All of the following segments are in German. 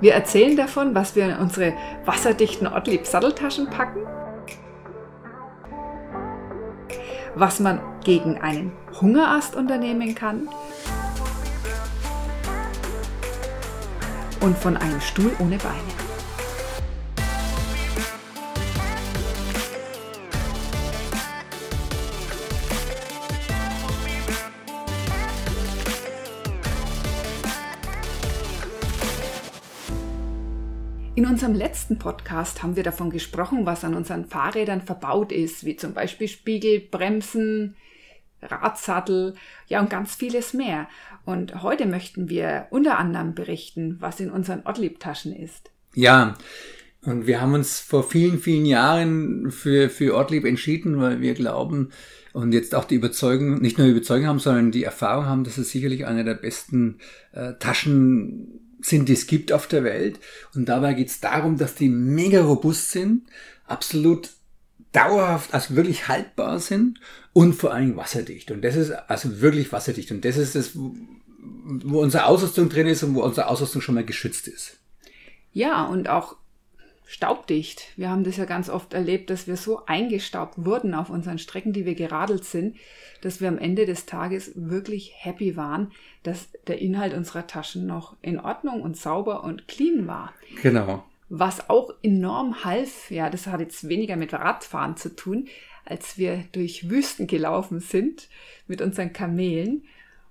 Wir erzählen davon, was wir in unsere wasserdichten Ottlieb Satteltaschen packen, was man gegen einen Hungerast unternehmen kann und von einem Stuhl ohne Beine. Unserem letzten Podcast haben wir davon gesprochen, was an unseren Fahrrädern verbaut ist, wie zum Beispiel Spiegel, Bremsen, Radsattel, ja und ganz vieles mehr. Und heute möchten wir unter anderem berichten, was in unseren Ortlieb-Taschen ist. Ja, und wir haben uns vor vielen, vielen Jahren für, für Ortlieb entschieden, weil wir glauben und jetzt auch die Überzeugung, nicht nur die Überzeugung haben, sondern die Erfahrung haben, dass es sicherlich eine der besten äh, Taschen sind, die es gibt auf der Welt. Und dabei geht es darum, dass die mega robust sind, absolut dauerhaft, also wirklich haltbar sind und vor allem wasserdicht. Und das ist also wirklich wasserdicht. Und das ist das, wo unsere Ausrüstung drin ist und wo unsere Ausrüstung schon mal geschützt ist. Ja, und auch staubdicht. Wir haben das ja ganz oft erlebt, dass wir so eingestaubt wurden auf unseren Strecken, die wir geradelt sind, dass wir am Ende des Tages wirklich happy waren, dass der Inhalt unserer Taschen noch in Ordnung und sauber und clean war. Genau. Was auch enorm half, ja, das hat jetzt weniger mit Radfahren zu tun, als wir durch Wüsten gelaufen sind mit unseren Kamelen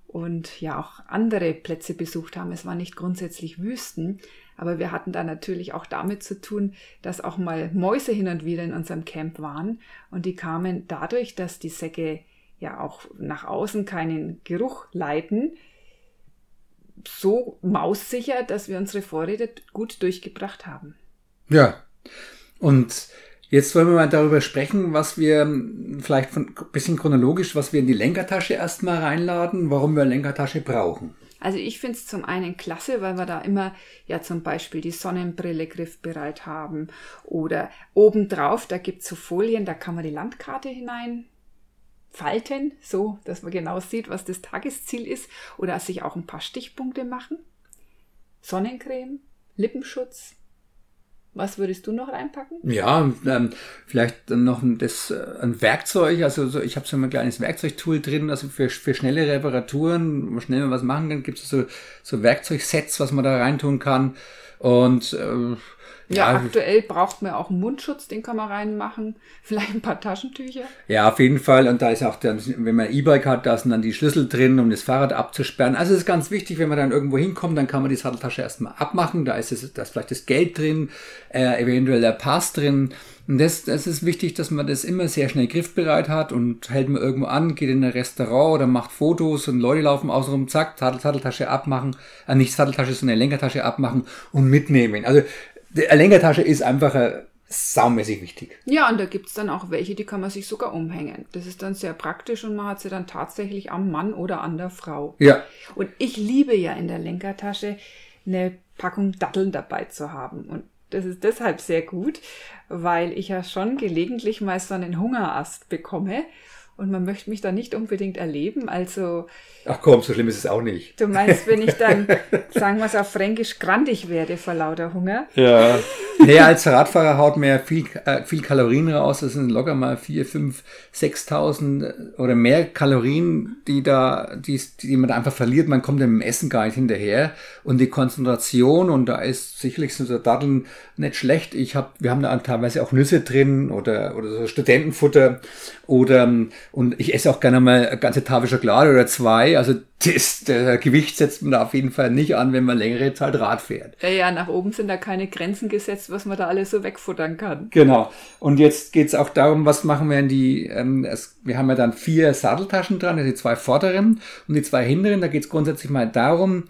und ja auch andere Plätze besucht haben. Es waren nicht grundsätzlich Wüsten, aber wir hatten da natürlich auch damit zu tun, dass auch mal Mäuse hin und wieder in unserem Camp waren und die kamen dadurch, dass die Säcke ja auch nach außen keinen Geruch leiten, so maussicher, dass wir unsere Vorräte gut durchgebracht haben. Ja, und jetzt wollen wir mal darüber sprechen, was wir vielleicht ein bisschen chronologisch, was wir in die Lenkertasche erstmal reinladen, warum wir eine Lenkertasche brauchen. Also ich finde es zum einen klasse, weil wir da immer ja zum Beispiel die Sonnenbrille griffbereit haben oder obendrauf, da gibt es so Folien, da kann man die Landkarte hinein falten, so dass man genau sieht, was das Tagesziel ist oder sich auch ein paar Stichpunkte machen. Sonnencreme, Lippenschutz. Was würdest du noch reinpacken? Ja, ähm, vielleicht noch ein, das, äh, ein Werkzeug. Also so, ich habe so ein kleines Werkzeugtool drin, also für, für schnelle Reparaturen, wo man schnell was machen kann, gibt es so, so Werkzeugsets, was man da reintun kann. Und äh, ja, ja, aktuell braucht man auch einen Mundschutz, den kann man reinmachen. Vielleicht ein paar Taschentücher. Ja, auf jeden Fall. Und da ist auch dann, wenn man E-Bike hat, da sind dann die Schlüssel drin, um das Fahrrad abzusperren. Also es ist ganz wichtig, wenn man dann irgendwo hinkommt, dann kann man die Satteltasche erstmal abmachen. Da ist es, da ist vielleicht das Geld drin, äh, eventuell der Pass drin. Und das, das ist wichtig, dass man das immer sehr schnell griffbereit hat und hält man irgendwo an, geht in ein Restaurant oder macht Fotos und Leute laufen außenrum, zack, Satteltasche abmachen, äh, nicht Satteltasche, sondern Lenkertasche abmachen und mitnehmen. Also die Lenkertasche ist einfach äh, saumäßig wichtig. Ja, und da gibt es dann auch welche, die kann man sich sogar umhängen. Das ist dann sehr praktisch und man hat sie dann tatsächlich am Mann oder an der Frau. Ja. Und ich liebe ja in der Lenkertasche eine Packung Datteln dabei zu haben. Und das ist deshalb sehr gut, weil ich ja schon gelegentlich mal so einen Hungerast bekomme und man möchte mich da nicht unbedingt erleben. Also. Ach komm, so schlimm ist es auch nicht. Du meinst, wenn ich dann, sagen wir es auf Fränkisch, grandig werde vor lauter Hunger? Ja. Naja, als Radfahrer haut man ja viel, äh, viel Kalorien raus. Das sind locker mal 4, 5, 6.000 oder mehr Kalorien, die da, die, die man da einfach verliert. Man kommt dem Essen gar nicht hinterher. Und die Konzentration, und da ist sicherlich so Datteln nicht schlecht. Ich hab, wir haben da teilweise auch Nüsse drin oder, oder so Studentenfutter oder und ich esse auch gerne mal eine ganze Tafel Schokolade oder zwei. Also das, der Gewicht setzt man da auf jeden Fall nicht an, wenn man längere Zeit Rad fährt. Ja, ja, nach oben sind da keine Grenzen gesetzt, was man da alles so wegfuttern kann. Genau. Und jetzt geht's auch darum, was machen wir in die, ähm, es, wir haben ja dann vier Satteltaschen dran, also die zwei vorderen und die zwei hinteren. Da geht's grundsätzlich mal darum,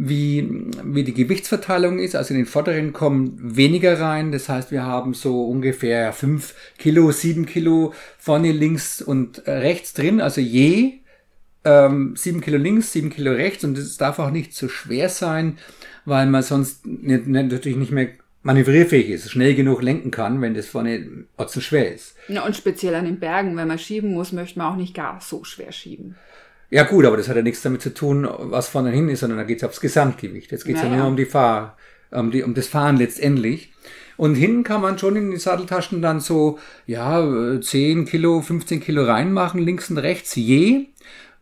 wie, wie die Gewichtsverteilung ist. Also in den vorderen kommen weniger rein. Das heißt, wir haben so ungefähr fünf Kilo, sieben Kilo vorne links und rechts drin. Also je ähm, 7 Kilo links, sieben Kilo rechts. Und das darf auch nicht zu schwer sein, weil man sonst nicht, nicht, natürlich nicht mehr manövrierfähig ist, schnell genug lenken kann, wenn das vorne zu schwer ist. Ja, und speziell an den Bergen, wenn man schieben muss, möchte man auch nicht gar so schwer schieben. Ja gut, aber das hat ja nichts damit zu tun, was vorne hin ist, sondern da geht es aufs Gesamtgewicht. Jetzt geht es ja, ja nur um die Fahr um, die, um das Fahren letztendlich. Und hinten kann man schon in die Satteltaschen dann so, ja, 10 Kilo, 15 Kilo reinmachen, links und rechts je.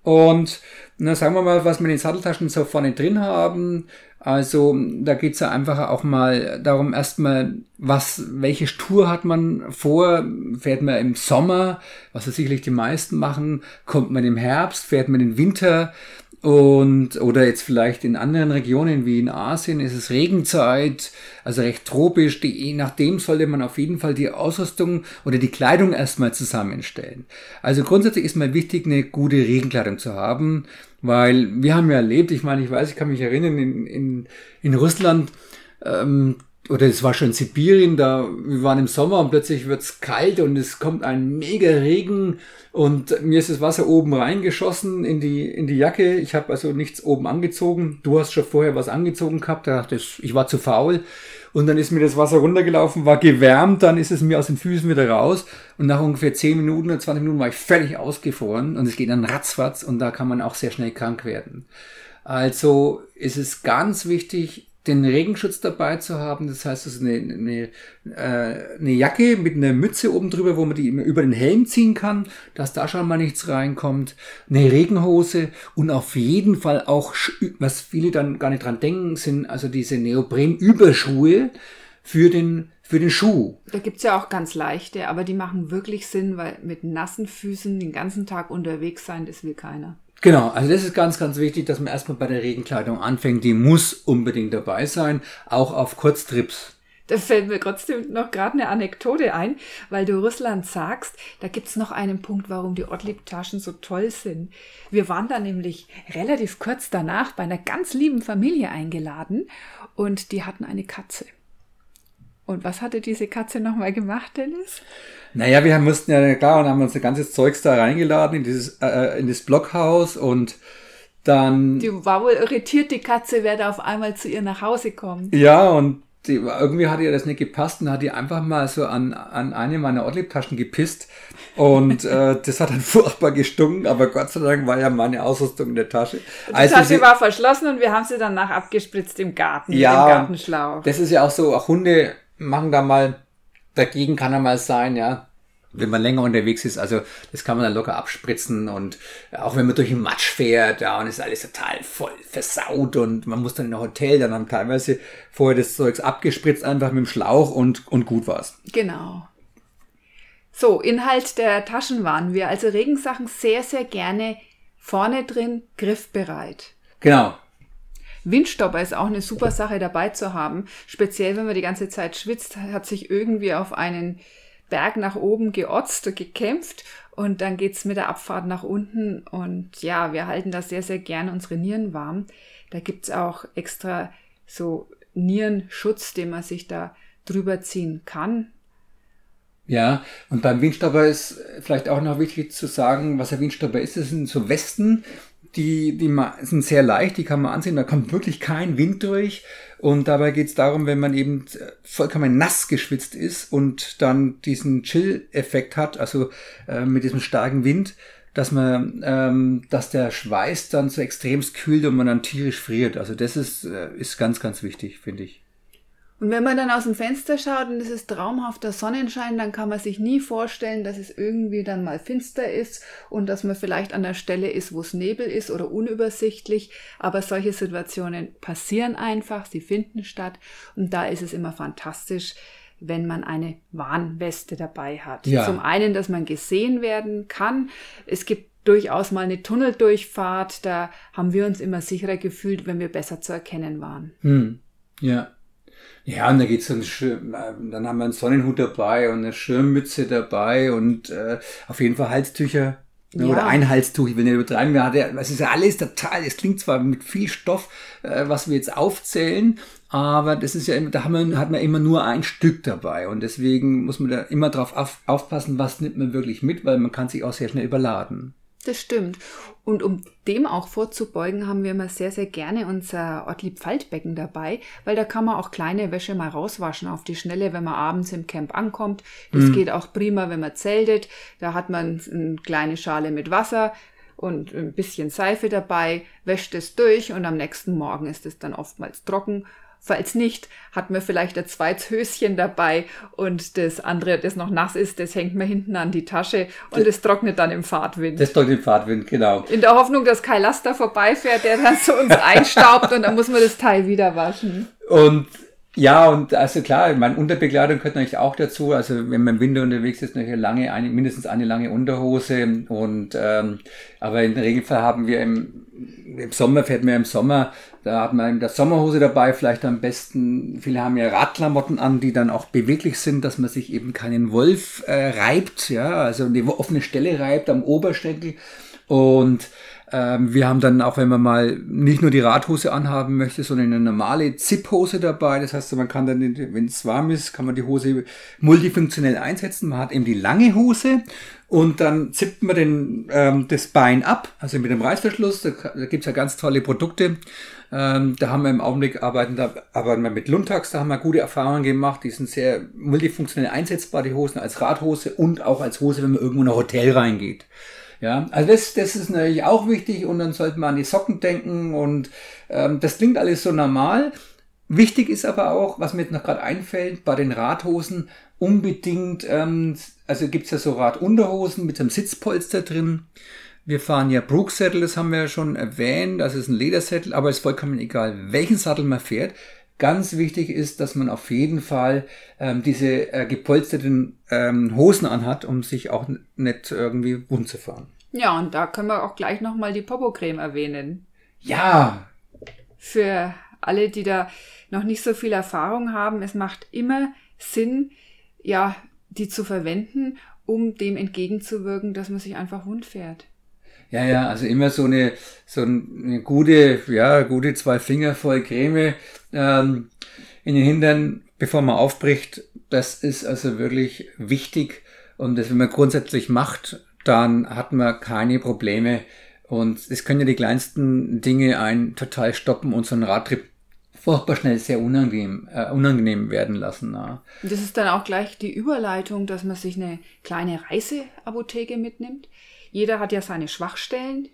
Und na, sagen wir mal, was wir in den Satteltaschen so vorne drin haben. Also da geht's ja einfach auch mal darum, erstmal, was, welche Tour hat man vor? Fährt man im Sommer, was ja sicherlich die meisten machen, kommt man im Herbst, fährt man im Winter, und, oder jetzt vielleicht in anderen Regionen wie in Asien ist es Regenzeit, also recht tropisch. Die, je nachdem sollte man auf jeden Fall die Ausrüstung oder die Kleidung erstmal zusammenstellen. Also grundsätzlich ist mal wichtig, eine gute Regenkleidung zu haben, weil wir haben ja erlebt, ich meine, ich weiß, ich kann mich erinnern, in, in, in Russland, ähm, oder es war schon Sibirien, da wir waren im Sommer und plötzlich wird's kalt und es kommt ein mega Regen und mir ist das Wasser oben reingeschossen in die in die Jacke. Ich habe also nichts oben angezogen. Du hast schon vorher was angezogen gehabt. Da dachte ich, ich war zu faul und dann ist mir das Wasser runtergelaufen, war gewärmt, dann ist es mir aus den Füßen wieder raus und nach ungefähr 10 Minuten oder 20 Minuten war ich völlig ausgefroren und es geht dann ratzfatz und da kann man auch sehr schnell krank werden. Also ist es ganz wichtig, den Regenschutz dabei zu haben. Das heißt, es ist eine, eine, äh, eine Jacke mit einer Mütze oben drüber, wo man die über den Helm ziehen kann, dass da schon mal nichts reinkommt. Eine Regenhose und auf jeden Fall auch, was viele dann gar nicht dran denken, sind also diese Neopren-Überschuhe für den für den Schuh. Da gibt's ja auch ganz leichte, aber die machen wirklich Sinn, weil mit nassen Füßen den ganzen Tag unterwegs sein, das will keiner. Genau, also das ist ganz, ganz wichtig, dass man erstmal bei der Regenkleidung anfängt. Die muss unbedingt dabei sein, auch auf Kurztrips. Da fällt mir trotzdem noch gerade eine Anekdote ein, weil du Russland sagst, da gibt's noch einen Punkt, warum die Ortlieb-Taschen so toll sind. Wir waren da nämlich relativ kurz danach bei einer ganz lieben Familie eingeladen und die hatten eine Katze. Und was hatte diese Katze nochmal gemacht, Dennis? Naja, wir mussten ja, klar, und haben uns ein ganzes Zeugs da reingeladen in dieses, äh, in das Blockhaus und dann. Die war wohl irritiert, die Katze, wer da auf einmal zu ihr nach Hause kommt. Ja, und die, irgendwie hat ihr das nicht gepasst und hat die einfach mal so an, an eine meiner Ortlieb-Taschen gepisst. Und äh, das hat dann furchtbar gestunken, aber Gott sei Dank war ja meine Ausrüstung in der Tasche. Die also Tasche war verschlossen und wir haben sie danach abgespritzt im Garten, ja, mit dem Gartenschlauch. Das ist ja auch so, auch Hunde machen da mal, dagegen kann er mal sein, ja. Wenn man länger unterwegs ist, also das kann man dann locker abspritzen und auch wenn man durch den Matsch fährt, ja, und ist alles total voll versaut und man muss dann in ein Hotel, dann haben teilweise vorher das Zeugs abgespritzt, einfach mit dem Schlauch und, und gut war's. Genau. So, Inhalt der Taschen waren wir, also Regensachen sehr, sehr gerne vorne drin, griffbereit. Genau, Windstopper ist auch eine super Sache dabei zu haben. Speziell, wenn man die ganze Zeit schwitzt, hat sich irgendwie auf einen Berg nach oben geotzt gekämpft und dann geht's mit der Abfahrt nach unten und ja, wir halten da sehr, sehr gern unsere Nieren warm. Da gibt's auch extra so Nierenschutz, den man sich da drüber ziehen kann. Ja, und beim Windstopper ist vielleicht auch noch wichtig zu sagen, was der Windstopper ist. Das sind so Westen, die, die sind sehr leicht, die kann man ansehen, da kommt wirklich kein Wind durch. Und dabei geht es darum, wenn man eben vollkommen nass geschwitzt ist und dann diesen Chill-Effekt hat, also äh, mit diesem starken Wind, dass man, ähm, dass der Schweiß dann so extremst kühlt und man dann tierisch friert. Also das ist, äh, ist ganz, ganz wichtig, finde ich. Und wenn man dann aus dem Fenster schaut und es ist traumhafter Sonnenschein, dann kann man sich nie vorstellen, dass es irgendwie dann mal finster ist und dass man vielleicht an der Stelle ist, wo es Nebel ist oder unübersichtlich. Aber solche Situationen passieren einfach, sie finden statt und da ist es immer fantastisch, wenn man eine Warnweste dabei hat. Ja. Zum einen, dass man gesehen werden kann. Es gibt durchaus mal eine Tunneldurchfahrt, da haben wir uns immer sicherer gefühlt, wenn wir besser zu erkennen waren. Hm. Ja. Ja, und da geht's dann schön, dann haben wir einen Sonnenhut dabei und eine Schirmmütze dabei und äh, auf jeden Fall Halstücher. Ja. Oder ein Halstuch, ich will nicht übertreiben. Wir hatten, es ist ja alles total, es klingt zwar mit viel Stoff, äh, was wir jetzt aufzählen, aber das ist ja immer, da haben wir, hat man immer nur ein Stück dabei und deswegen muss man da immer drauf auf, aufpassen, was nimmt man wirklich mit, weil man kann sich auch sehr schnell überladen. Das stimmt. Und um dem auch vorzubeugen, haben wir immer sehr, sehr gerne unser Ortlieb Faltbecken dabei, weil da kann man auch kleine Wäsche mal rauswaschen auf die Schnelle, wenn man abends im Camp ankommt. Das mhm. geht auch prima, wenn man zeltet. Da hat man eine kleine Schale mit Wasser und ein bisschen Seife dabei, wäscht es durch und am nächsten Morgen ist es dann oftmals trocken Falls nicht, hat man vielleicht ein zweites Höschen dabei und das andere, das noch nass ist, das hängt man hinten an die Tasche und es trocknet dann im Fahrtwind. Das trocknet im Fahrtwind, genau. In der Hoffnung, dass kein Laster vorbeifährt, der dann zu uns einstaubt und dann muss man das Teil wieder waschen. Und ja, und also klar, meine Unterbekleidung gehört natürlich auch dazu. Also wenn man im Winter unterwegs ist, natürlich lange, eine, mindestens eine lange Unterhose. Und ähm, aber im Regelfall haben wir im, im Sommer, fährt man im Sommer, da hat man in der Sommerhose dabei, vielleicht am besten, viele haben ja Radklamotten an, die dann auch beweglich sind, dass man sich eben keinen Wolf äh, reibt, ja, also eine offene Stelle reibt am Oberschenkel. Und ähm, wir haben dann auch, wenn man mal nicht nur die Radhose anhaben möchte, sondern eine normale Zip-Hose dabei. Das heißt, man kann dann, wenn es warm ist, kann man die Hose multifunktionell einsetzen. Man hat eben die lange Hose und dann zippt man den, ähm, das Bein ab, also mit dem Reißverschluss. Da, da gibt's ja ganz tolle Produkte. Ähm, da haben wir im Augenblick arbeiten, da arbeiten wir mit Luntax, da haben wir gute Erfahrungen gemacht. Die sind sehr multifunktionell einsetzbar, die Hosen als Radhose und auch als Hose, wenn man irgendwo in ein Hotel reingeht. Ja, also das, das ist natürlich auch wichtig und dann sollte man an die Socken denken und ähm, das klingt alles so normal. Wichtig ist aber auch, was mir jetzt noch gerade einfällt, bei den Radhosen unbedingt, ähm, also gibt's ja so Radunterhosen mit einem Sitzpolster drin. Wir fahren ja Brooksattel, das haben wir ja schon erwähnt, das ist ein Ledersattel, aber es ist vollkommen egal, welchen Sattel man fährt. Ganz wichtig ist, dass man auf jeden Fall ähm, diese äh, gepolsterten ähm, Hosen anhat, um sich auch nicht irgendwie wund zu fahren. Ja, und da können wir auch gleich nochmal die Popo-Creme erwähnen. Ja. Für alle, die da noch nicht so viel Erfahrung haben, es macht immer Sinn, ja, die zu verwenden, um dem entgegenzuwirken, dass man sich einfach wund fährt. Ja, ja, also immer so eine, so eine gute, ja, gute zwei Finger voll Creme ähm, in den Hintern, bevor man aufbricht. Das ist also wirklich wichtig. Und das, wenn man grundsätzlich macht, dann hat man keine Probleme. Und es können ja die kleinsten Dinge einen total stoppen und so einen Radtrip furchtbar schnell sehr unangenehm, äh, unangenehm werden lassen. Ja. Das ist dann auch gleich die Überleitung, dass man sich eine kleine Reiseapotheke mitnimmt. Jeder hat ja seine Schwachstellen,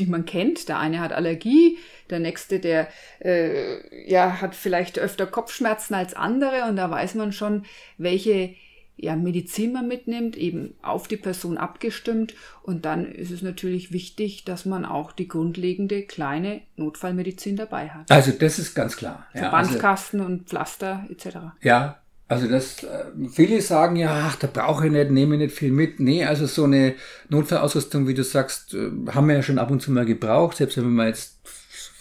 die man kennt. Der eine hat Allergie, der nächste, der äh, ja, hat vielleicht öfter Kopfschmerzen als andere und da weiß man schon, welche ja, Medizin man mitnimmt, eben auf die Person abgestimmt. Und dann ist es natürlich wichtig, dass man auch die grundlegende kleine Notfallmedizin dabei hat. Also das ist ganz klar. Verbandskasten ja, also, und Pflaster etc. Ja, also das, äh, viele sagen ja, ach, da brauche ich nicht, nehme ich nicht viel mit. Nee, also so eine Notfallausrüstung, wie du sagst, äh, haben wir ja schon ab und zu mal gebraucht, selbst wenn man jetzt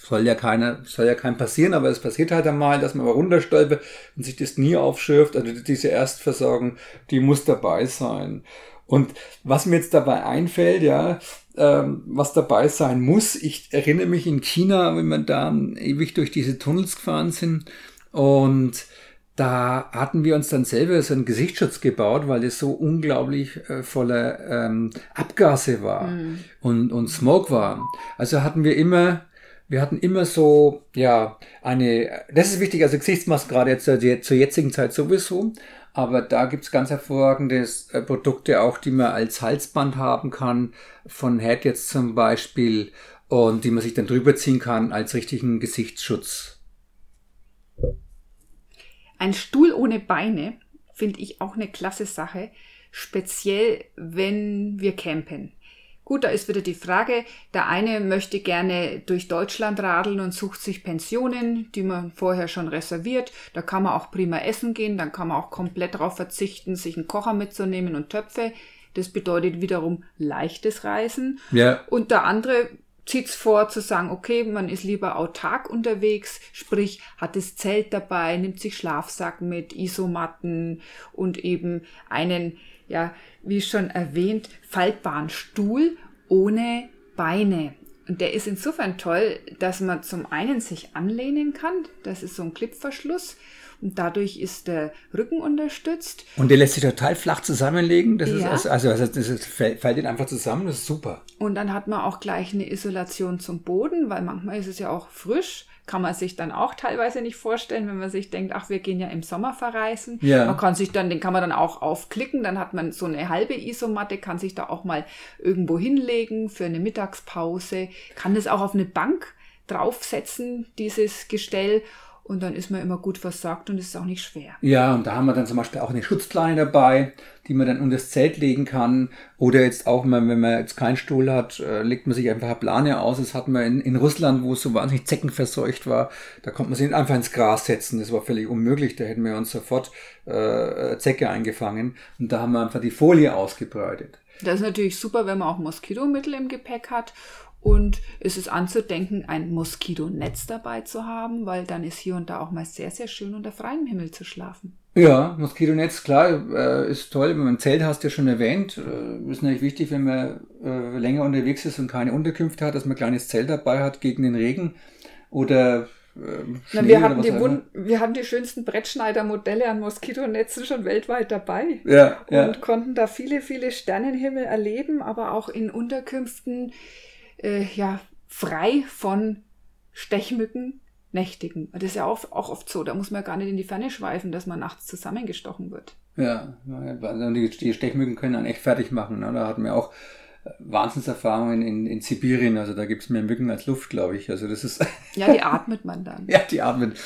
soll ja keiner, soll ja kein passieren, aber es passiert halt einmal, dass man mal runterstolpert und sich das nie aufschürft. Also diese Erstversorgung, die muss dabei sein. Und was mir jetzt dabei einfällt, ja, ähm, was dabei sein muss, ich erinnere mich in China, wenn wir da ewig durch diese Tunnels gefahren sind und da hatten wir uns dann selber so einen Gesichtsschutz gebaut, weil das so unglaublich äh, voller ähm, Abgase war mm. und, und Smog war. Also hatten wir immer, wir hatten immer so, ja, eine, das ist wichtig, also Gesichtsmasken gerade jetzt zur, zur jetzigen Zeit sowieso, aber da gibt's ganz hervorragende äh, Produkte auch, die man als Halsband haben kann, von Head jetzt zum Beispiel, und die man sich dann drüber ziehen kann als richtigen Gesichtsschutz. Ein Stuhl ohne Beine finde ich auch eine klasse Sache, speziell wenn wir campen. Gut, da ist wieder die Frage, der eine möchte gerne durch Deutschland radeln und sucht sich Pensionen, die man vorher schon reserviert. Da kann man auch prima essen gehen, dann kann man auch komplett darauf verzichten, sich einen Kocher mitzunehmen und Töpfe. Das bedeutet wiederum leichtes Reisen. Ja. Und der andere zieht's vor zu sagen, okay, man ist lieber autark unterwegs, sprich hat das Zelt dabei, nimmt sich Schlafsack mit, Isomatten und eben einen, ja, wie schon erwähnt, faltbaren Stuhl ohne Beine. Und der ist insofern toll, dass man zum einen sich anlehnen kann, das ist so ein Clipverschluss, und dadurch ist der Rücken unterstützt. Und der lässt sich total flach zusammenlegen. Das ja. ist also, also das ist, fällt, fällt einfach zusammen, das ist super. Und dann hat man auch gleich eine Isolation zum Boden, weil manchmal ist es ja auch frisch. Kann man sich dann auch teilweise nicht vorstellen, wenn man sich denkt, ach, wir gehen ja im Sommer verreisen. Ja. Man kann sich dann, den kann man dann auch aufklicken, dann hat man so eine halbe Isomatte, kann sich da auch mal irgendwo hinlegen für eine Mittagspause, kann das auch auf eine Bank draufsetzen, dieses Gestell und dann ist man immer gut versorgt und ist auch nicht schwer. Ja, und da haben wir dann zum Beispiel auch eine Schutzplane dabei, die man dann unter das Zelt legen kann. Oder jetzt auch, wenn man jetzt keinen Stuhl hat, äh, legt man sich einfach eine Plane aus. Das hatten wir in, in Russland, wo es so wahnsinnig zeckenverseucht war. Da konnte man sich einfach ins Gras setzen. Das war völlig unmöglich. Da hätten wir uns sofort äh, Zecke eingefangen. Und da haben wir einfach die Folie ausgebreitet. Das ist natürlich super, wenn man auch Moskitomittel im Gepäck hat und es ist anzudenken, ein Moskitonetz dabei zu haben, weil dann ist hier und da auch mal sehr, sehr schön unter freiem Himmel zu schlafen. Ja, Moskitonetz, klar, äh, ist toll. Wenn man ein Zelt hast, ja schon erwähnt. Äh, ist natürlich wichtig, wenn man äh, länger unterwegs ist und keine Unterkünfte hat, dass man ein kleines Zelt dabei hat gegen den Regen oder ähm, Na, wir, hatten die wir hatten die schönsten Brettschneider-Modelle an Moskitonetzen schon weltweit dabei ja, und ja. konnten da viele, viele Sternenhimmel erleben, aber auch in Unterkünften äh, ja, frei von Stechmücken nächtigen. Das ist ja auch, auch oft so, da muss man gar nicht in die Ferne schweifen, dass man nachts zusammengestochen wird. Ja, die, Stechmücken können dann echt fertig machen. Ne? Da hatten wir auch Wahnsinnserfahrungen in, in Sibirien. Also da gibt es mehr Mücken als Luft, glaube ich. Also das ist. ja, die atmet man dann. ja, die atmet.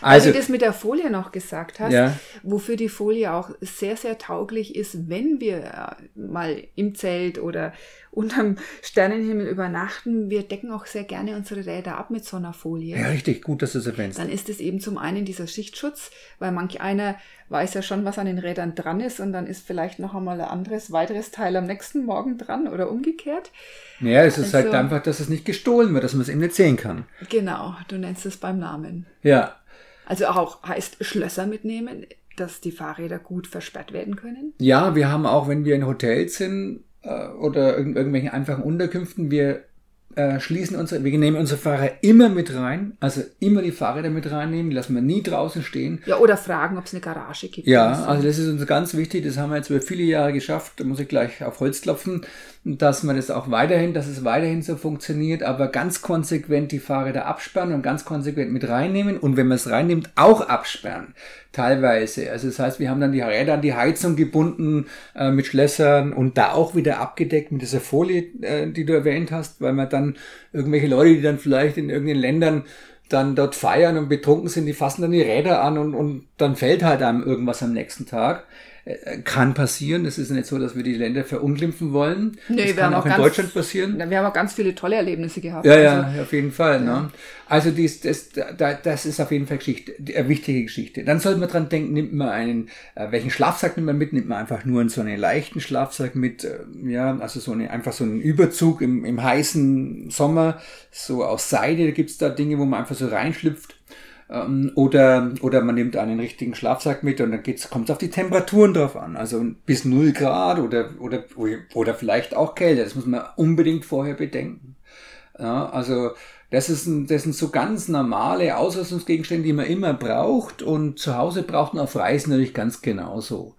Also, Weil du das mit der Folie noch gesagt hast, ja. wofür die Folie auch sehr, sehr tauglich ist, wenn wir äh, mal im Zelt oder unterm Sternenhimmel übernachten. Wir decken auch sehr gerne unsere Räder ab mit so einer Folie. Ja, richtig, gut, dass du es erwähnst. Dann ist es eben zum einen dieser Schichtschutz, weil manch einer weiß ja schon, was an den Rädern dran ist und dann ist vielleicht noch einmal ein anderes, weiteres Teil am nächsten Morgen dran oder umgekehrt. Ja, es ist halt also, halt einfach, dass es nicht gestohlen wird, dass man es eben nicht sehen kann. Genau, du nennst es beim Namen. Ja, also auch heißt Schlösser mitnehmen, dass die Fahrräder gut versperrt werden können? Ja, wir haben auch, wenn wir in Hotels sind äh, oder irgendwelchen einfachen Unterkünften, wir äh, schließen unsere, wir nehmen unsere Fahrer immer mit rein, also immer die Fahrräder mit reinnehmen, lassen wir nie draußen stehen. Ja, oder fragen, ob es eine Garage gibt. Ja, also das ist uns ganz wichtig, das haben wir jetzt über viele Jahre geschafft, da muss ich gleich auf Holz klopfen, dass man das auch weiterhin, dass es weiterhin so funktioniert, aber ganz konsequent die Fahrräder absperren und ganz konsequent mit reinnehmen und wenn man es reinnimmt, auch absperren teilweise. Also das heißt, wir haben dann die Räder an die Heizung gebunden äh, mit Schlössern und da auch wieder abgedeckt mit dieser Folie, äh, die du erwähnt hast, weil man dann irgendwelche Leute, die dann vielleicht in irgendeinen Ländern dann dort feiern und betrunken sind, die fassen dann die Räder an und, und dann fällt halt einem irgendwas am nächsten Tag. Äh, kann passieren. Es ist nicht so, dass wir die Länder verunglimpfen wollen. Nee, das kann auch, auch in ganz, Deutschland passieren. Wir haben auch ganz viele tolle Erlebnisse gehabt. Ja, ja, also, auf jeden Fall. Ne? Ja. Ne? Also dies, das, das ist auf jeden Fall Geschichte, eine wichtige Geschichte. Dann sollte man dran denken, nimmt man einen, äh, welchen Schlafsack nimmt man mit? Nimmt man einfach nur so einen leichten Schlafsack mit, äh, ja, also so eine, einfach so einen Überzug im, im heißen Sommer, so aus Seide, da gibt's da Dinge, wo man einfach so reinschlüpft ähm, oder, oder man nimmt einen richtigen Schlafsack mit und dann kommt es auf die Temperaturen drauf an. Also bis 0 Grad oder, oder, oder vielleicht auch Kälte. Das muss man unbedingt vorher bedenken. Ja, also das, ist ein, das sind so ganz normale Ausrüstungsgegenstände, die man immer braucht und zu Hause braucht man auf Reisen natürlich ganz genauso.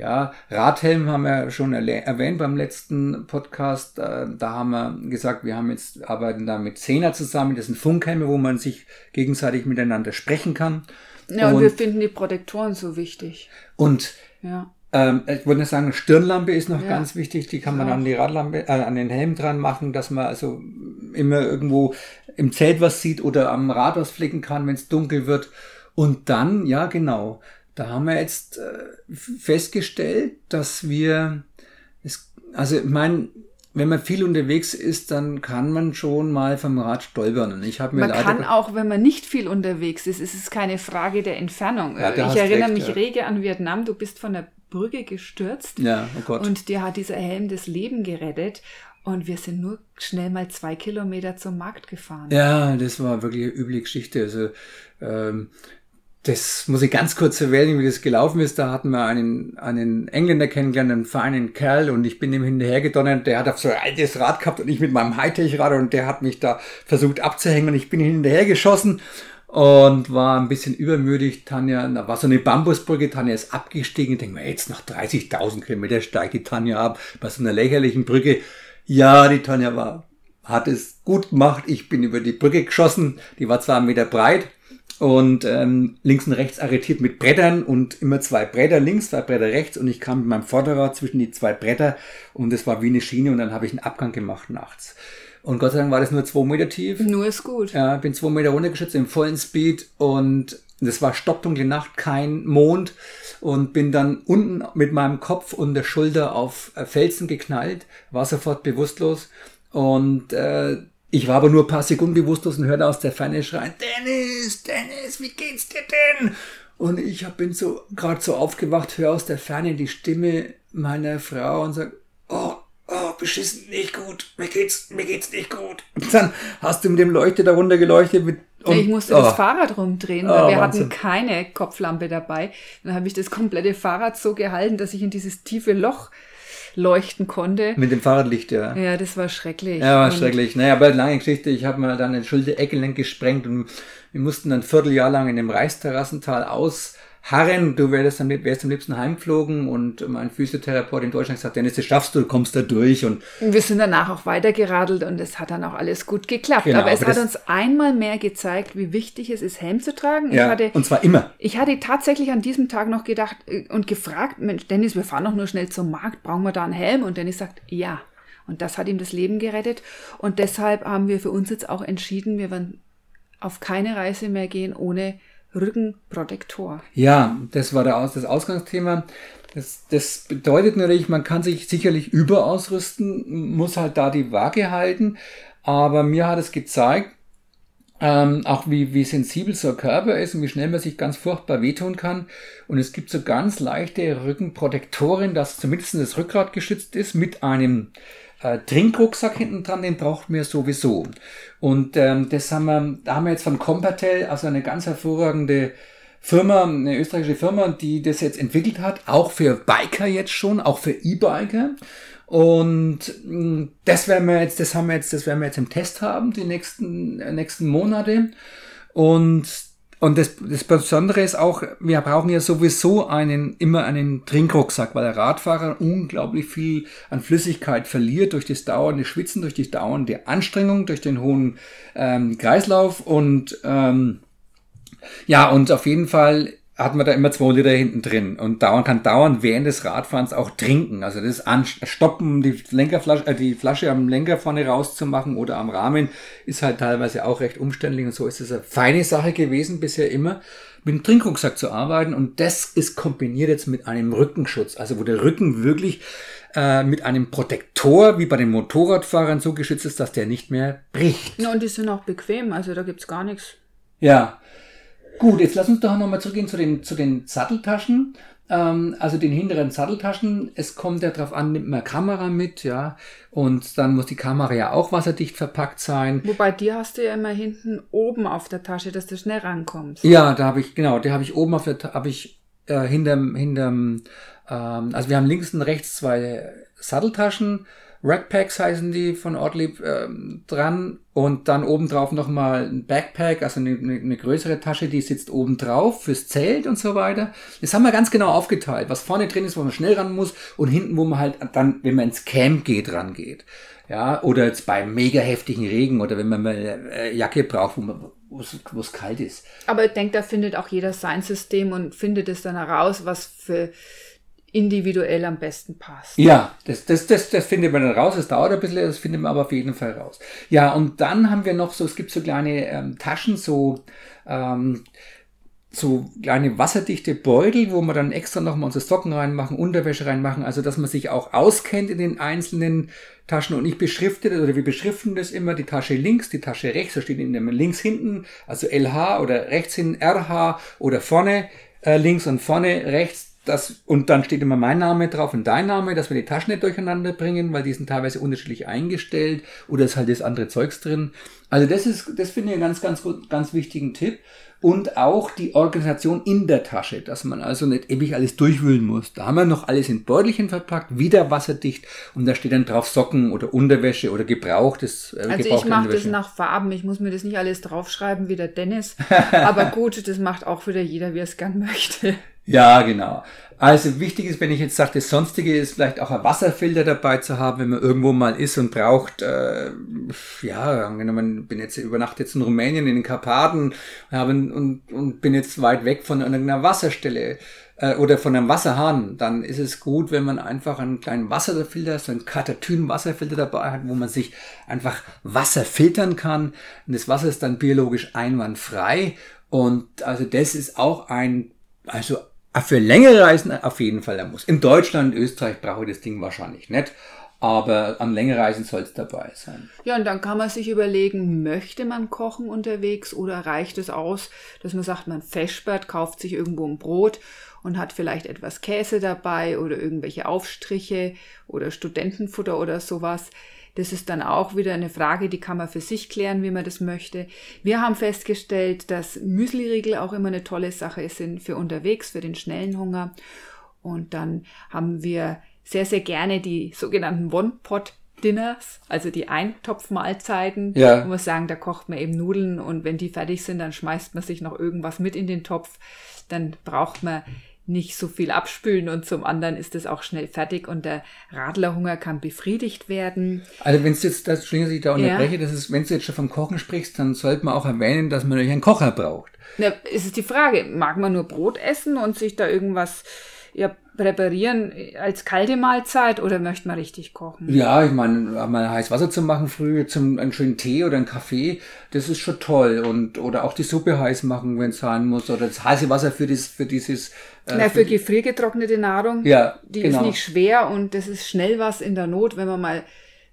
Ja, Radhelm haben wir schon erwähnt beim letzten Podcast. Äh, da haben wir gesagt, wir haben jetzt arbeiten da mit Zehner zusammen. Das sind Funkhelme, wo man sich gegenseitig miteinander sprechen kann. Ja, und, und wir finden die Protektoren so wichtig. Und ja. Ähm, ich wollte sagen, Stirnlampe ist noch ja. ganz wichtig. Die kann man ja. an die Radlampe, äh, an den Helm dran machen, dass man also immer irgendwo im Zelt was sieht oder am Rad was flicken kann, wenn es dunkel wird. Und dann, ja genau, da haben wir jetzt äh, festgestellt, dass wir, es, also ich meine, wenn man viel unterwegs ist, dann kann man schon mal vom Rad stolpern. Und ich habe mir man kann auch, wenn man nicht viel unterwegs ist, es ist keine Frage der Entfernung. Ja, ich erinnere recht, mich ja. rege an Vietnam. Du bist von der Brücke gestürzt. Ja, oh Gott. Und dir hat dieser Helm das Leben gerettet. Und wir sind nur schnell mal zwei Kilometer zum Markt gefahren. Ja, das war wirklich eine üble Geschichte. Also ähm, das muss ich ganz kurz erwähnen, wie das gelaufen ist. Da hatten wir einen, einen Engländer kennengelernt, einen feinen Kerl, und ich bin ihm hinterhergedonnert. Der hat auf so ein altes Rad gehabt und ich mit meinem Hightech-Rad und der hat mich da versucht abzuhängen und ich bin hinterhergeschossen und war ein bisschen übermüdig. Tanja, da war so eine Bambusbrücke, Tanja ist abgestiegen. Ich denke mir, jetzt nach 30.000 Kilometer steigt die Tanja ab bei so einer lächerlichen Brücke. Ja, die Tanja war, hat es gut gemacht. Ich bin über die Brücke geschossen. Die war einen Meter breit, und ähm, links und rechts arretiert mit Brettern und immer zwei Bretter links, zwei Bretter rechts und ich kam mit meinem Vorderrad zwischen die zwei Bretter und es war wie eine Schiene und dann habe ich einen Abgang gemacht nachts. Und Gott sei Dank war das nur zwei Meter tief. Nur ist gut. Ja, bin zwei Meter runtergeschützt im vollen Speed und das war stockdunkle Nacht, kein Mond und bin dann unten mit meinem Kopf und der Schulter auf äh, Felsen geknallt, war sofort bewusstlos und äh, ich war aber nur ein paar Sekunden bewusstlos und hörte aus der Ferne schreien, Dennis, Dennis, wie geht's dir denn? Und ich hab, bin so gerade so aufgewacht, höre aus der Ferne die Stimme meiner Frau und sag, oh, oh, beschissen, nicht gut, mir geht's, mir geht's nicht gut. Und dann hast du mit dem Leuchte darunter geleuchtet mit und, ich musste oh. das Fahrrad rumdrehen, weil oh, wir Wahnsinn. hatten keine Kopflampe dabei. Dann habe ich das komplette Fahrrad so gehalten, dass ich in dieses tiefe Loch leuchten konnte. Mit dem Fahrradlicht, ja. Ja, das war schrecklich. Ja, war und schrecklich. Naja, aber lange Geschichte, ich habe mir dann ein Schulter-Eckgelenk gesprengt und wir mussten ein Vierteljahr lang in dem Reisterrassental aus harren, du wärst am, wärst am liebsten heimgeflogen und mein Physiotherapeut in Deutschland gesagt, Dennis, das schaffst du, du kommst da durch. Und wir sind danach auch weitergeradelt und es hat dann auch alles gut geklappt. Genau, aber es aber hat uns einmal mehr gezeigt, wie wichtig es ist, Helm zu tragen. Ja, hatte, und zwar immer. Ich hatte tatsächlich an diesem Tag noch gedacht äh, und gefragt, Mensch, Dennis, wir fahren doch nur schnell zum Markt, brauchen wir da einen Helm? Und Dennis sagt, ja. Und das hat ihm das Leben gerettet. Und deshalb haben wir für uns jetzt auch entschieden, wir werden auf keine Reise mehr gehen ohne Rückenprotektor. Ja, das war das Ausgangsthema. Das, das bedeutet natürlich, man kann sich sicherlich überausrüsten, muss halt da die Waage halten. Aber mir hat es gezeigt, ähm, auch wie, wie sensibel so ein Körper ist und wie schnell man sich ganz furchtbar wehtun kann. Und es gibt so ganz leichte Rückenprotektoren, dass zumindest das Rückgrat geschützt ist mit einem äh, Trinkrucksack hinten dran, den braucht mir sowieso. Und ähm, das haben wir, da haben wir jetzt von Compatel, also eine ganz hervorragende Firma, eine österreichische Firma, die das jetzt entwickelt hat, auch für Biker jetzt schon, auch für E-Biker. Und mm, das werden wir jetzt, das haben wir jetzt, das werden wir jetzt im Test haben, die nächsten, äh, nächsten Monate. Und und das, das Besondere ist auch, wir brauchen ja sowieso einen, immer einen Trinkrucksack, weil der Radfahrer unglaublich viel an Flüssigkeit verliert durch das dauernde Schwitzen, durch die dauernde Anstrengung, durch den hohen ähm, Kreislauf. Und ähm, ja, und auf jeden Fall hat man da immer zwei Liter hinten drin und dauernd kann dauernd während des Radfahrens auch trinken. Also das Anstoppen, die Lenkerflasche, äh, die Flasche am Lenker vorne rauszumachen oder am Rahmen ist halt teilweise auch recht umständlich und so ist es eine feine Sache gewesen bisher immer mit dem Trinkrucksack zu arbeiten und das ist kombiniert jetzt mit einem Rückenschutz, also wo der Rücken wirklich äh, mit einem Protektor wie bei den Motorradfahrern so geschützt ist, dass der nicht mehr bricht. Ja, und die sind auch bequem, also da gibt's gar nichts. Ja, Gut, jetzt lass uns doch nochmal zurückgehen zu den, zu den Satteltaschen. Ähm, also den hinteren Satteltaschen. Es kommt ja drauf an, nimmt man Kamera mit, ja. Und dann muss die Kamera ja auch wasserdicht verpackt sein. Wobei die hast du ja immer hinten oben auf der Tasche, dass du schnell rankommst. Ja, da habe ich, genau, die habe ich oben auf der, habe ich äh, hinterm, hinterm, ähm, also wir haben links und rechts zwei Satteltaschen Rackpacks heißen die von Ortlieb ähm, dran und dann obendrauf nochmal ein Backpack, also eine, eine, größere Tasche, die sitzt oben drauf fürs Zelt und so weiter. Das haben wir ganz genau aufgeteilt, was vorne drin ist, wo man schnell ran muss und hinten, wo man halt dann, wenn man ins Camp geht, rangeht. Ja, oder jetzt bei mega heftigen Regen oder wenn man mal eine Jacke braucht, wo man wo es kalt ist. Aber ich denke, da findet auch jeder sein System und findet es dann heraus, was für individuell am besten passt. Ja, das, das, das, das findet man dann raus. Es dauert ein bisschen, das findet man aber auf jeden Fall raus. Ja, und dann haben wir noch so, es gibt so kleine ähm, Taschen, so, ähm, so kleine wasserdichte Beutel, wo man dann extra nochmal unsere Socken reinmachen, Unterwäsche reinmachen, also dass man sich auch auskennt in den einzelnen Taschen und ich beschrifte das, oder wir beschriften das immer, die Tasche links, die Tasche rechts, da steht in dem links hinten, also LH oder rechts hin RH oder vorne äh, links und vorne rechts das, und dann steht immer mein Name drauf und dein Name, dass wir die Taschen nicht durcheinander bringen, weil die sind teilweise unterschiedlich eingestellt oder ist halt das andere Zeugs drin. Also das ist, das finde ich einen ganz, ganz, ganz wichtigen Tipp. Und auch die Organisation in der Tasche, dass man also nicht ewig alles durchwühlen muss. Da haben wir noch alles in Beutelchen verpackt, wieder wasserdicht und da steht dann drauf Socken oder Unterwäsche oder gebrauchtes. Äh, also ich mache das nach Farben, ich muss mir das nicht alles draufschreiben wie der Dennis. Aber gut, das macht auch wieder jeder, wie er es gern möchte. Ja, genau. Also wichtig ist, wenn ich jetzt sage, das Sonstige ist vielleicht auch ein Wasserfilter dabei zu haben, wenn man irgendwo mal ist und braucht, äh, ja, angenommen, bin jetzt über Nacht jetzt in Rumänien, in den Karpaten haben, und, und bin jetzt weit weg von irgendeiner Wasserstelle. äh, oder von einem Wasserhahn, dann ist es gut, wenn man einfach einen kleinen Wasserfilter, so einen Katatyn-Wasserfilter dabei hat, wo man sich einfach Wasser filtern kann. Und das Wasser ist dann biologisch einwandfrei. Und also das ist auch ein, also für längere Reisen auf jeden Fall der Muss. In Deutschland, Österreich brauche ich das Ding wahrscheinlich nicht. Aber an längere Reisen soll es dabei sein. Ja, und dann kann man sich überlegen, möchte man kochen unterwegs oder reicht es aus, dass man sagt, man feschbert, kauft sich irgendwo ein Brot und hat vielleicht etwas Käse dabei oder irgendwelche Aufstriche oder Studentenfutter oder sowas. Das ist dann auch wieder eine Frage, die kann man für sich klären, wie man das möchte. Wir haben festgestellt, dass Müsliriegel auch immer eine tolle Sache sind für unterwegs, für den schnellen Hunger. Und dann haben wir sehr, sehr gerne die sogenannten One-Pot Dinners, also die Eintopfmahlzeiten, ja. wo wir sagen, da kocht man eben Nudeln und wenn die fertig sind, dann schmeißt man sich noch irgendwas mit in den Topf. Dann braucht man nicht so viel abspülen und zum anderen ist es auch schnell fertig und der Radlerhunger kann befriedigt werden. Also wenn es jetzt, das Entschuldigung, dass ich da unterbreche, ja. das ist, wenn du jetzt schon vom Kochen sprichst, dann sollte man auch erwähnen, dass man natürlich einen Kocher braucht. Na, es ist die Frage, mag man nur Brot essen und sich da irgendwas ja, präparieren als kalte Mahlzeit oder möchte man richtig kochen? Ja, ich meine, mal heiß Wasser zu machen früh zum einen schönen Tee oder einen Kaffee, das ist schon toll und oder auch die Suppe heiß machen, wenn es sein muss oder das heiße Wasser für das für dieses äh, Na, für, für gefriergetrocknete Nahrung. Ja, die genau. ist nicht schwer und das ist schnell was in der Not, wenn man mal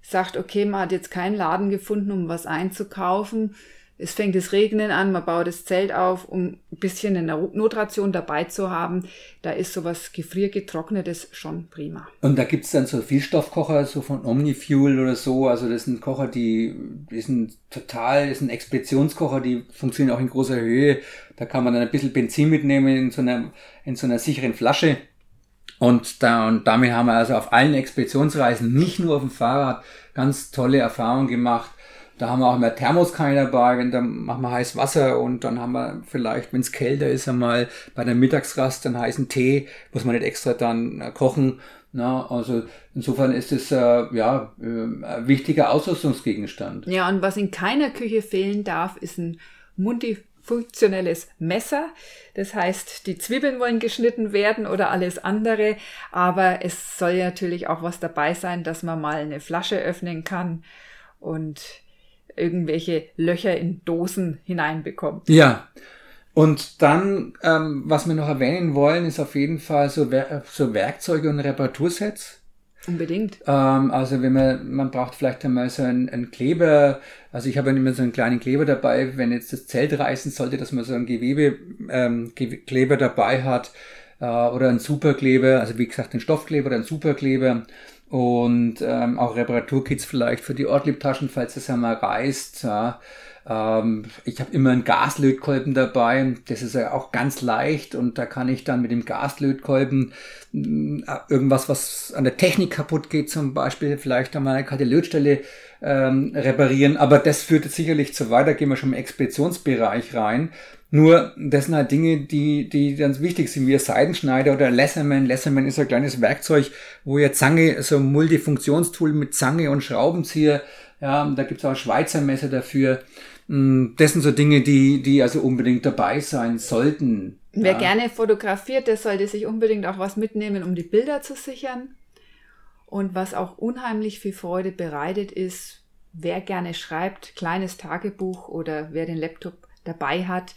sagt, okay, man hat jetzt keinen Laden gefunden, um was einzukaufen es fängt das Regnen an, man baut das Zelt auf, um ein bisschen eine Notration dabei zu haben. Da ist sowas gefriergetrocknetes schon prima. Und da gibt's dann so Vielstoffkocher, so von Omnifuel oder so. Also das sind Kocher, die, die sind total, das sind Expeditionskocher, die funktionieren auch in großer Höhe. Da kann man dann ein bisschen Benzin mitnehmen in so einer, in so einer sicheren Flasche. Und, da, und damit haben wir also auf allen Expeditionsreisen, nicht nur auf dem Fahrrad, ganz tolle Erfahrungen gemacht da haben wir auch immer Thermoskanne dabei, wenn dann machen wir heiß Wasser und dann haben wir vielleicht, wenn es kälter ist, einmal bei der Mittagsrast einen heißen Tee, muss man nicht extra dann äh, kochen. Na, also insofern ist es äh, ja äh, ein wichtiger Ausrüstungsgegenstand. Ja, und was in keiner Küche fehlen darf, ist ein multifunktionelles Messer. Das heißt, die Zwiebeln wollen geschnitten werden oder alles andere, aber es soll natürlich auch was dabei sein, dass man mal eine Flasche öffnen kann und irgendwelche Löcher in Dosen hineinbekommt. Ja. Und dann, ähm, was wir noch erwähnen wollen, ist auf jeden Fall so, Wer so Werkzeuge und Reparatursets. Unbedingt. Ähm, also wenn man, man braucht vielleicht einmal so einen, einen Kleber, also ich habe immer so einen kleinen Kleber dabei, wenn jetzt das Zelt reißen sollte, dass man so einen Gewebekleber ähm, dabei hat äh, oder einen Superkleber, also wie gesagt einen Stoffkleber oder einen Superkleber und ähm, auch Reparaturkits vielleicht für die Ortliebtaschen, falls es einmal reißt. Ja. Ähm, ich habe immer einen Gaslötkolben dabei, das ist ja auch ganz leicht und da kann ich dann mit dem Gaslötkolben äh, irgendwas, was an der Technik kaputt geht, zum Beispiel vielleicht einmal eine kalte Lötstelle ähm, reparieren, aber das führt sicherlich zu weit, gehen wir schon im Expeditionsbereich rein. Nur, das sind halt Dinge, die, die ganz wichtig sind, wie ein Seidenschneider oder Lesserman. Lesserman ist ein kleines Werkzeug, wo ihr Zange, so ein Multifunktionstool mit Zange und Schraubenzieher, ja, da gibt's auch Schweizer Messer dafür. Mm, das sind so Dinge, die, die also unbedingt dabei sein sollten. Wer ja. gerne fotografiert, der sollte sich unbedingt auch was mitnehmen, um die Bilder zu sichern. Und was auch unheimlich viel Freude bereitet ist, wer gerne schreibt, kleines Tagebuch oder wer den Laptop dabei hat.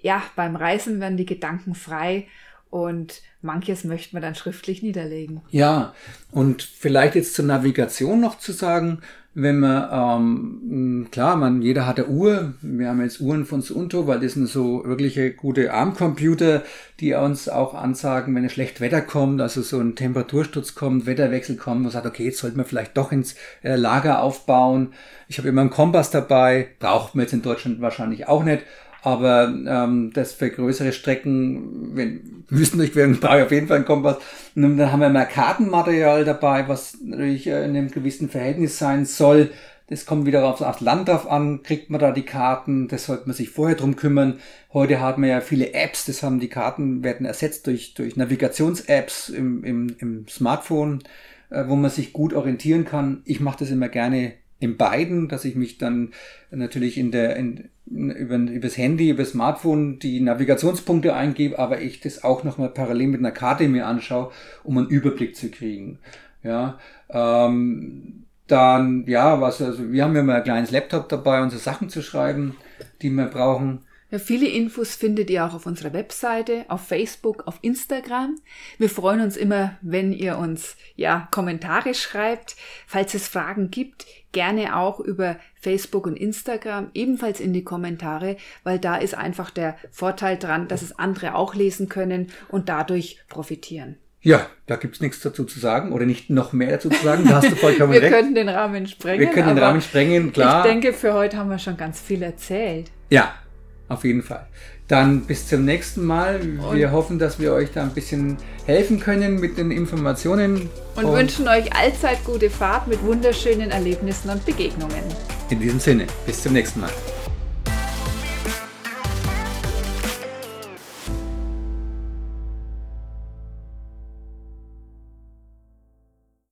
Ja, beim Reisen werden die Gedanken frei und manches möchte man dann schriftlich niederlegen. Ja, und vielleicht jetzt zur Navigation noch zu sagen, wenn man, ähm, klar, man, jeder hat eine Uhr. Wir haben jetzt Uhren von Suunto, weil das sind so wirkliche gute Armcomputer, die uns auch ansagen, wenn es schlecht Wetter kommt, also so ein Temperatursturz kommt, Wetterwechsel kommt, man sagt, okay, jetzt sollten wir vielleicht doch ins äh, Lager aufbauen. Ich habe immer einen Kompass dabei, braucht man jetzt in Deutschland wahrscheinlich auch nicht. Aber ähm, das für größere Strecken, wenn Wüstendurchquerung brauche ich auf jeden Fall einen Kompass. Und dann haben wir mehr Kartenmaterial dabei, was natürlich äh, in einem gewissen Verhältnis sein soll. Das kommt wieder aufs, aufs Land drauf an, kriegt man da die Karten, das sollte man sich vorher drum kümmern. Heute haben wir ja viele Apps, das haben die Karten, werden ersetzt durch, durch Navigations-Apps im, im, im Smartphone, äh, wo man sich gut orientieren kann. Ich mache das immer gerne in beiden, dass ich mich dann natürlich in der, in, über, übers Handy, über Smartphone die Navigationspunkte eingebe, aber ich das auch nochmal parallel mit einer Karte mir anschaue, um einen Überblick zu kriegen. Ja, ähm, dann, ja, was, also wir haben ja mal ein kleines Laptop dabei, unsere Sachen zu schreiben, die wir brauchen. Ja, viele Infos findet ihr auch auf unserer Webseite, auf Facebook, auf Instagram. Wir freuen uns immer, wenn ihr uns ja Kommentare schreibt. Falls es Fragen gibt, gerne auch über Facebook und Instagram, ebenfalls in die Kommentare, weil da ist einfach der Vorteil dran, dass es andere auch lesen können und dadurch profitieren. Ja, da gibt's nichts dazu zu sagen oder nicht noch mehr dazu zu sagen. Da hast du vollkommen wir recht. Wir könnten den Rahmen sprengen. Wir können den Rahmen sprengen, klar. Ich denke, für heute haben wir schon ganz viel erzählt. Ja, auf jeden Fall. Dann bis zum nächsten Mal. Wir Und hoffen, dass wir euch da ein bisschen helfen können mit den Informationen. Und, und wünschen euch allzeit gute Fahrt mit wunderschönen Erlebnissen und Begegnungen. In diesem Sinne, bis zum nächsten Mal.